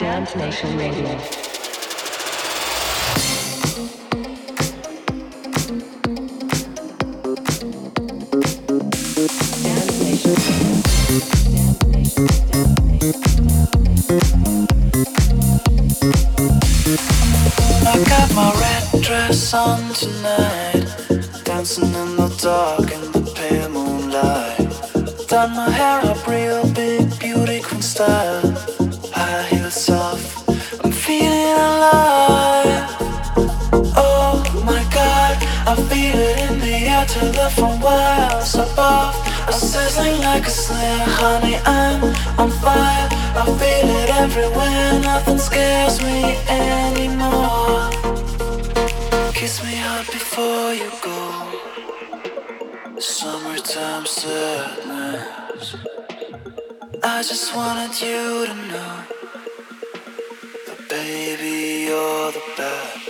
Dance Nation Radio. To the from miles above. I'm sizzling like a snare, honey. I'm on fire. I feel it everywhere. Nothing scares me anymore. Kiss me hard before you go. Summertime sadness. I just wanted you to know that baby you're the best.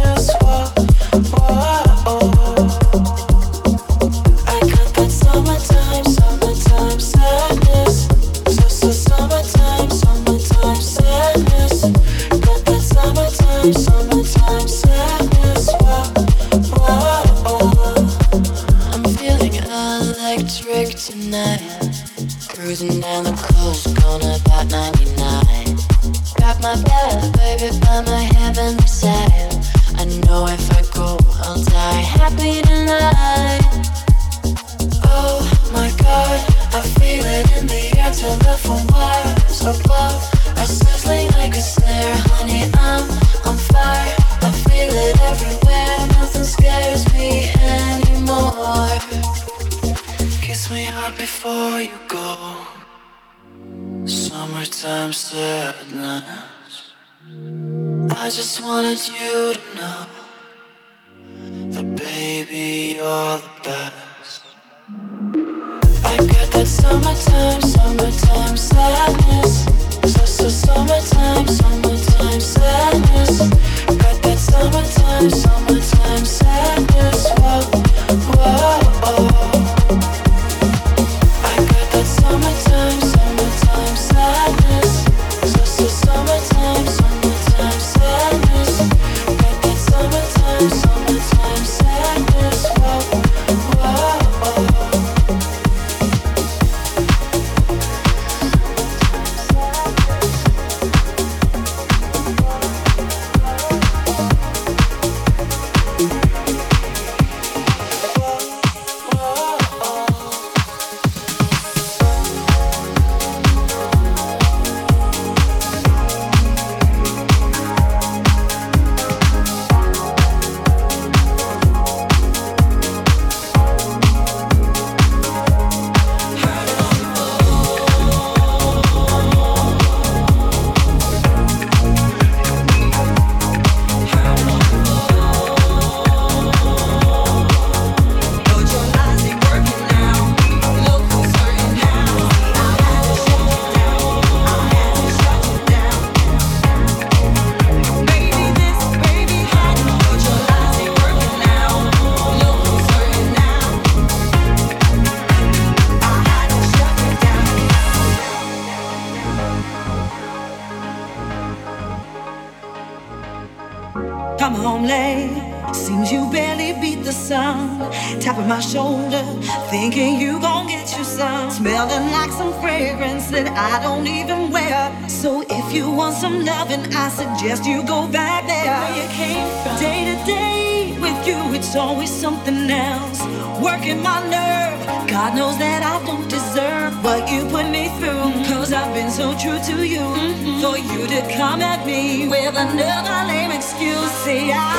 want some loving, I suggest you go back there. Where you came from. Day to day with you, it's always something else. Working my nerve, God knows that I don't deserve what you put me through. Mm-hmm. Cause I've been so true to you. Mm-hmm. For you to come at me with another lame excuse. See, I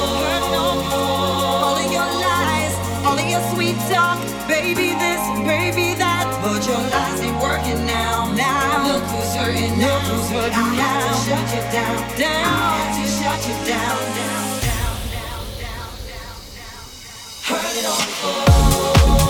heard no more. All of your lies, all of your sweet talk. Baby this, baby that. But your lies shut you down. Down. Down. Down, down, down, down, down, down. Heard it all before. Heard it all before.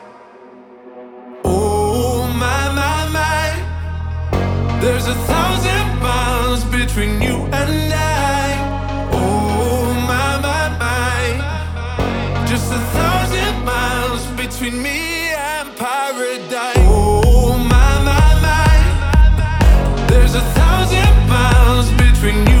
There's a thousand miles between you and I. Oh my my my, just a thousand miles between me and paradise. Oh my my my, there's a thousand miles between you.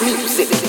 Music.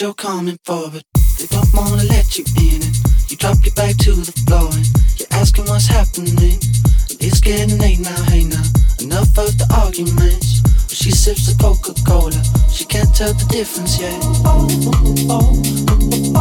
You're coming for, but they don't wanna let you in. And you drop your back to the floor and you're asking what's happening. It's getting late now, hey now. Enough of the arguments. She sips the Coca Cola, she can't tell the difference yet. She oh, oh, oh,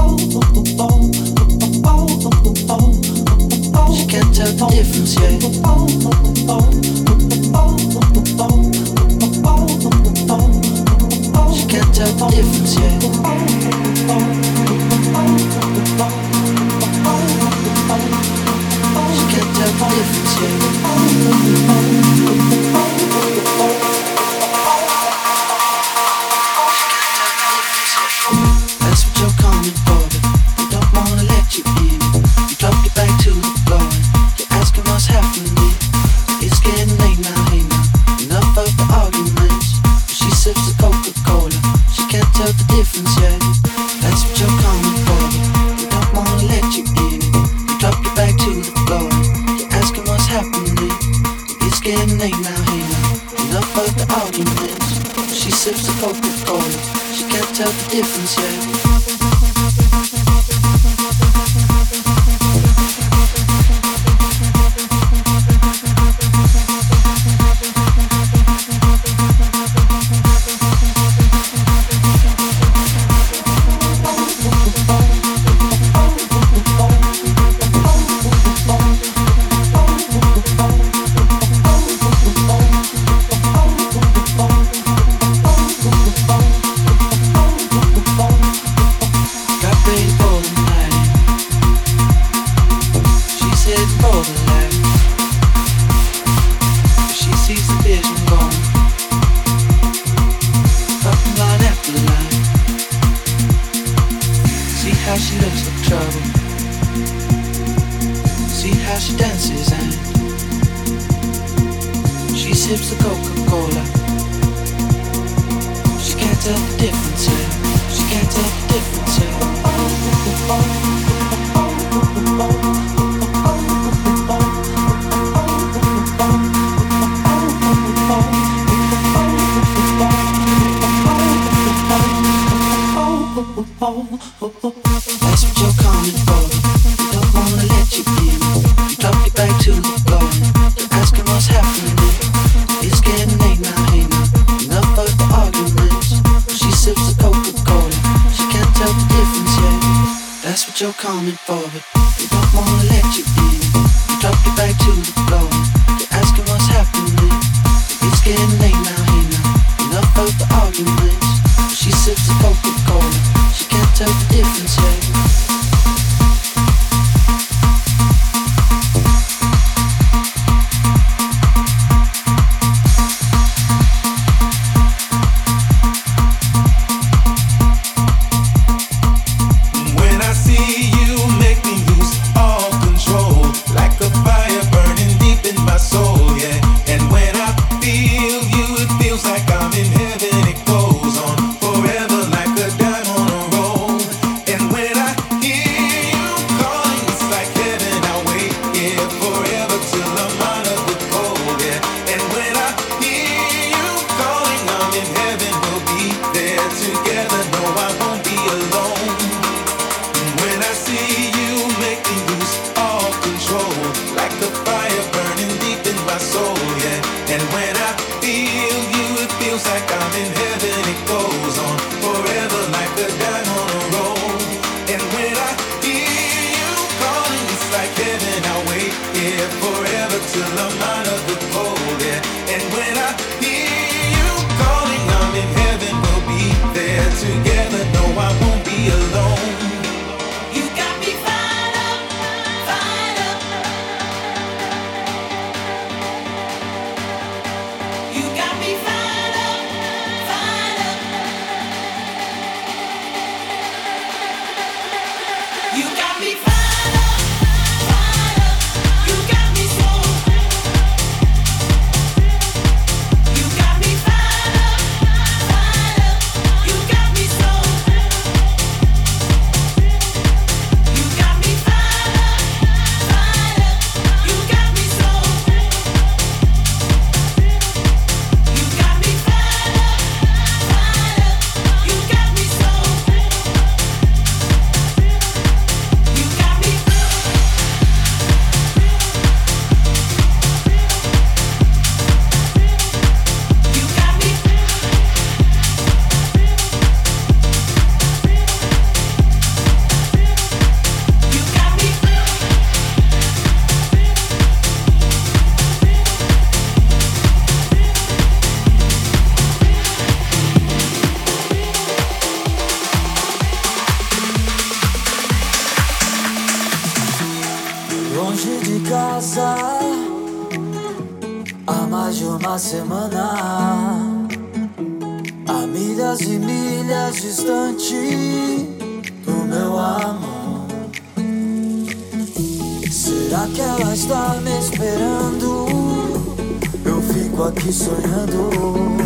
you.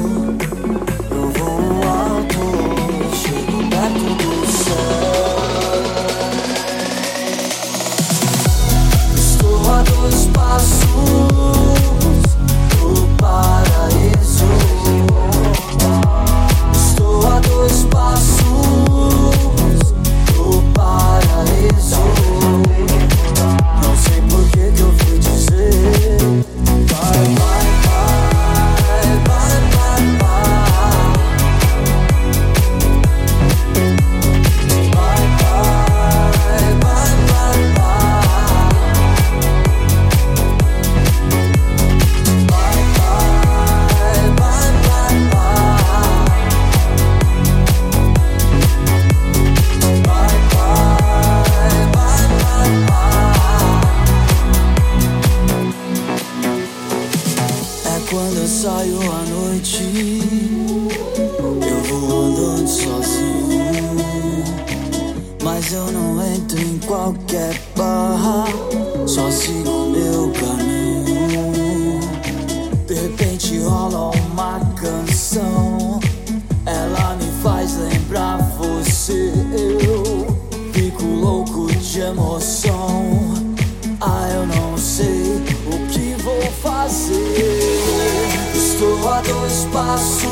Dois passos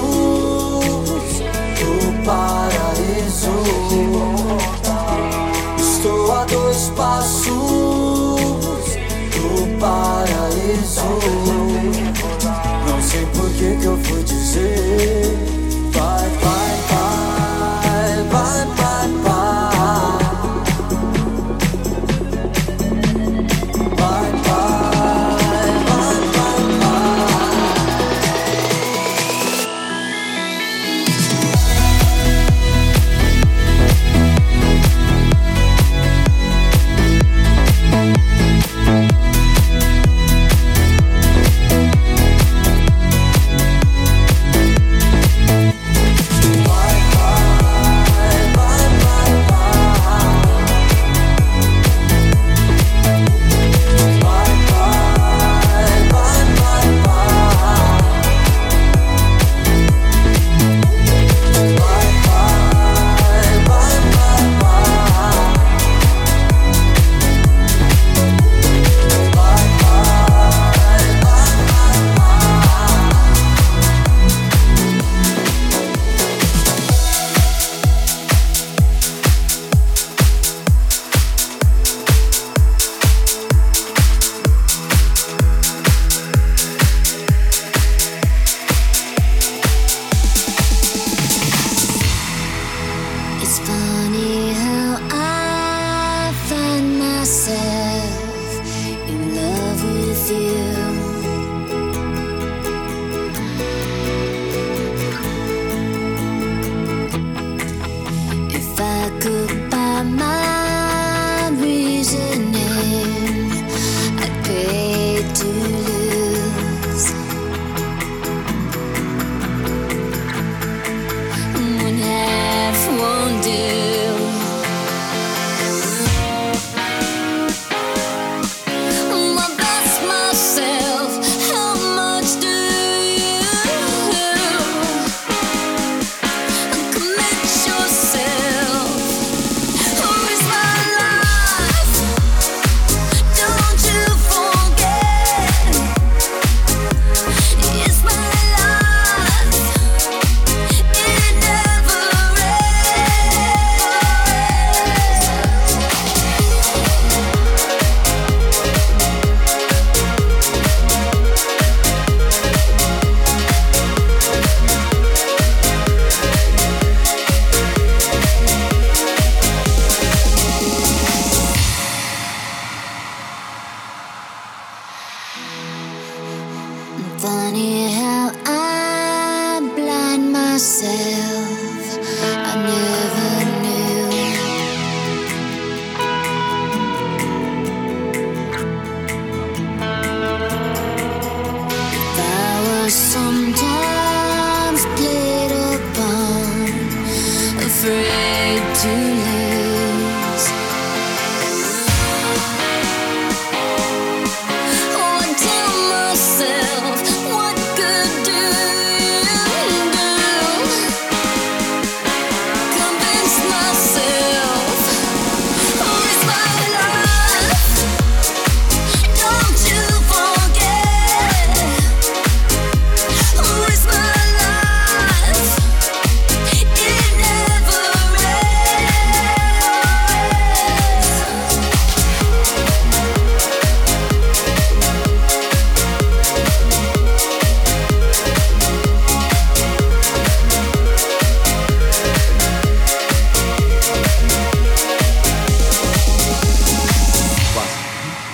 do paraíso. Estou a dois passos do paraíso. Não sei por que que eu fui dizer, vai.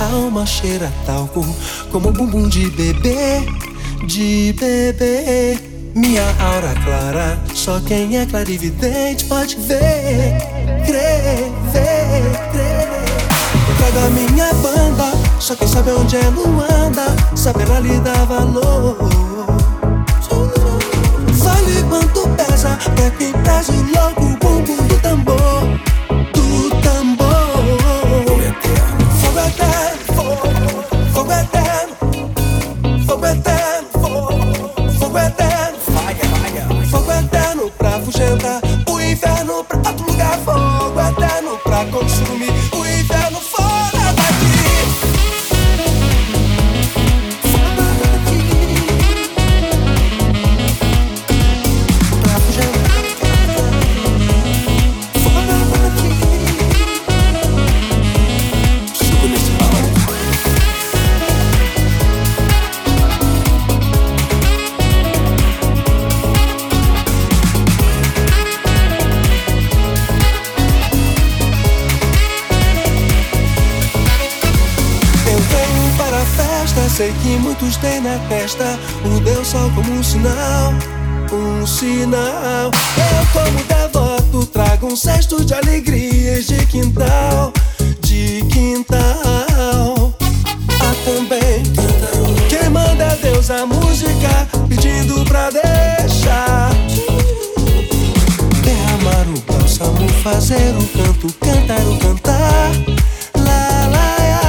alma cheira talco como o bumbum de bebê, de bebê. Minha aura clara, só quem é clarividente pode ver, crer, ver, crer. Trago a minha banda, só quem sabe onde ela anda, saberá lhe dar valor. Vale quanto pesa, pra quem traz o louco, o bumbum do tambor. to me. Sei que muitos têm na testa o Deus só como um sinal, um sinal. Eu, como devoto, trago um cesto de alegrias de quintal, de quintal. Há também quem manda a Deus a música, pedindo pra deixar. É Derramar o bálsamo, fazer o canto, cantar o cantar. La la ya.